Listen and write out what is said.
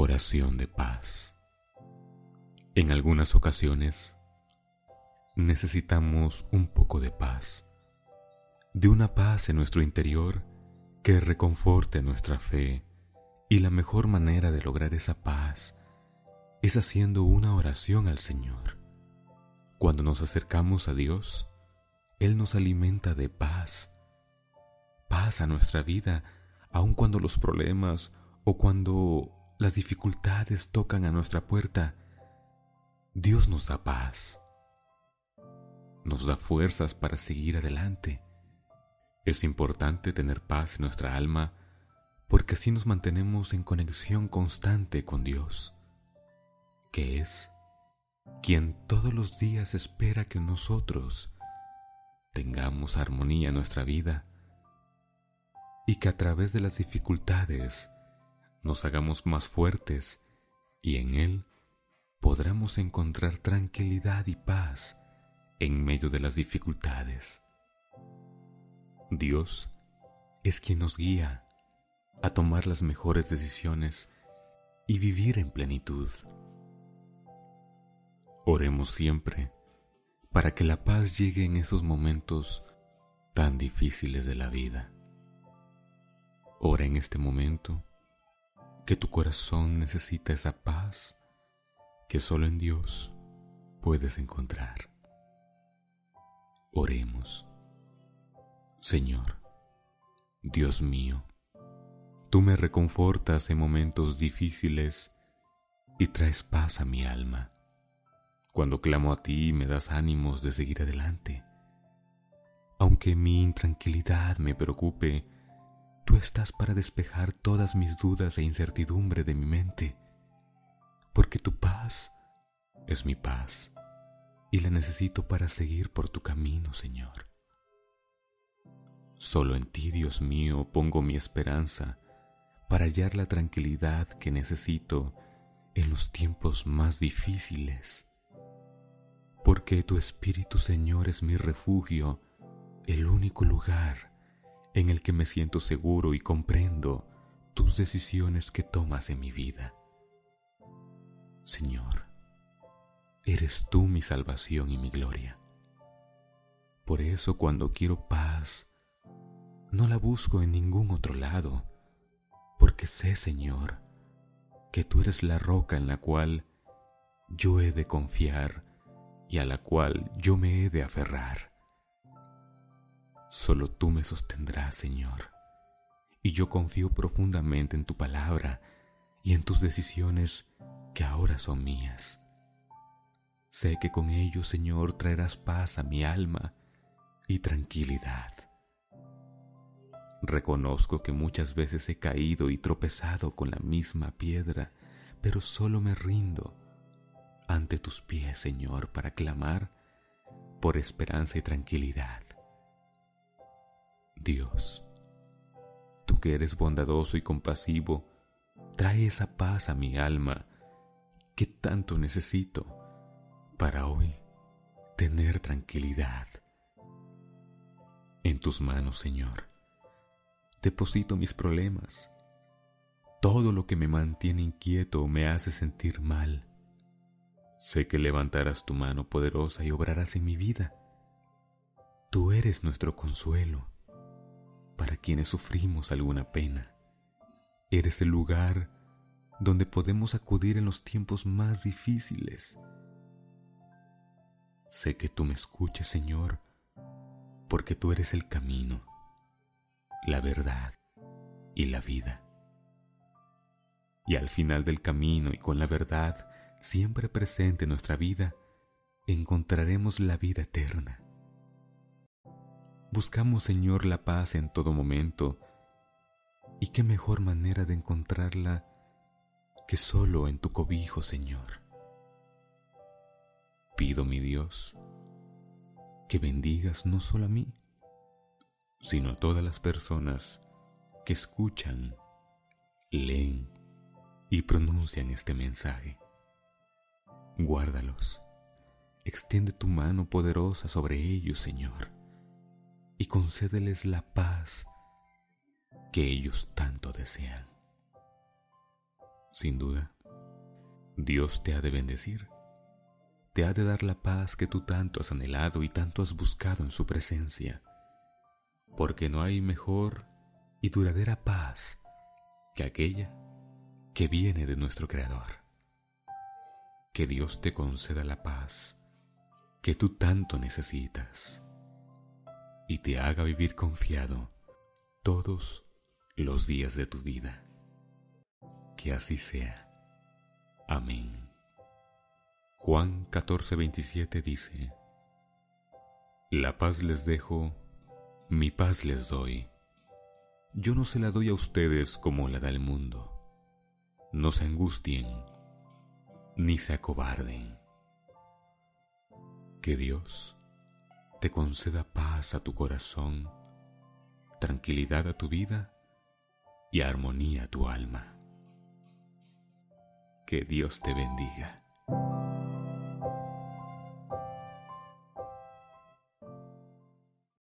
Oración de paz. En algunas ocasiones necesitamos un poco de paz, de una paz en nuestro interior que reconforte nuestra fe y la mejor manera de lograr esa paz es haciendo una oración al Señor. Cuando nos acercamos a Dios, Él nos alimenta de paz, paz a nuestra vida, aun cuando los problemas o cuando las dificultades tocan a nuestra puerta, Dios nos da paz, nos da fuerzas para seguir adelante. Es importante tener paz en nuestra alma porque así nos mantenemos en conexión constante con Dios, que es quien todos los días espera que nosotros tengamos armonía en nuestra vida y que a través de las dificultades nos hagamos más fuertes y en Él podremos encontrar tranquilidad y paz en medio de las dificultades. Dios es quien nos guía a tomar las mejores decisiones y vivir en plenitud. Oremos siempre para que la paz llegue en esos momentos tan difíciles de la vida. Ora en este momento que tu corazón necesita esa paz que solo en Dios puedes encontrar. Oremos. Señor, Dios mío, tú me reconfortas en momentos difíciles y traes paz a mi alma. Cuando clamo a ti me das ánimos de seguir adelante. Aunque mi intranquilidad me preocupe, Tú estás para despejar todas mis dudas e incertidumbre de mi mente, porque tu paz es mi paz y la necesito para seguir por tu camino, Señor. Solo en ti, Dios mío, pongo mi esperanza para hallar la tranquilidad que necesito en los tiempos más difíciles. Porque tu Espíritu, Señor, es mi refugio, el único lugar en el que me siento seguro y comprendo tus decisiones que tomas en mi vida. Señor, eres tú mi salvación y mi gloria. Por eso cuando quiero paz, no la busco en ningún otro lado, porque sé, Señor, que tú eres la roca en la cual yo he de confiar y a la cual yo me he de aferrar. Solo tú me sostendrás, Señor, y yo confío profundamente en tu palabra y en tus decisiones que ahora son mías. Sé que con ellos, Señor, traerás paz a mi alma y tranquilidad. Reconozco que muchas veces he caído y tropezado con la misma piedra, pero solo me rindo ante tus pies, Señor, para clamar por esperanza y tranquilidad. Dios, tú que eres bondadoso y compasivo, trae esa paz a mi alma que tanto necesito para hoy tener tranquilidad. En tus manos, Señor, deposito mis problemas. Todo lo que me mantiene inquieto me hace sentir mal. Sé que levantarás tu mano poderosa y obrarás en mi vida. Tú eres nuestro consuelo para quienes sufrimos alguna pena. Eres el lugar donde podemos acudir en los tiempos más difíciles. Sé que tú me escuchas, Señor, porque tú eres el camino, la verdad y la vida. Y al final del camino y con la verdad siempre presente en nuestra vida, encontraremos la vida eterna Buscamos, Señor, la paz en todo momento. ¿Y qué mejor manera de encontrarla que solo en tu cobijo, Señor? Pido, mi Dios, que bendigas no solo a mí, sino a todas las personas que escuchan, leen y pronuncian este mensaje. Guárdalos. Extiende tu mano poderosa sobre ellos, Señor y concédeles la paz que ellos tanto desean. Sin duda, Dios te ha de bendecir, te ha de dar la paz que tú tanto has anhelado y tanto has buscado en su presencia, porque no hay mejor y duradera paz que aquella que viene de nuestro Creador. Que Dios te conceda la paz que tú tanto necesitas y te haga vivir confiado todos los días de tu vida. Que así sea. Amén. Juan 14:27 dice, La paz les dejo, mi paz les doy. Yo no se la doy a ustedes como la da el mundo. No se angustien, ni se acobarden. Que Dios te conceda paz a tu corazón, tranquilidad a tu vida y armonía a tu alma. Que Dios te bendiga.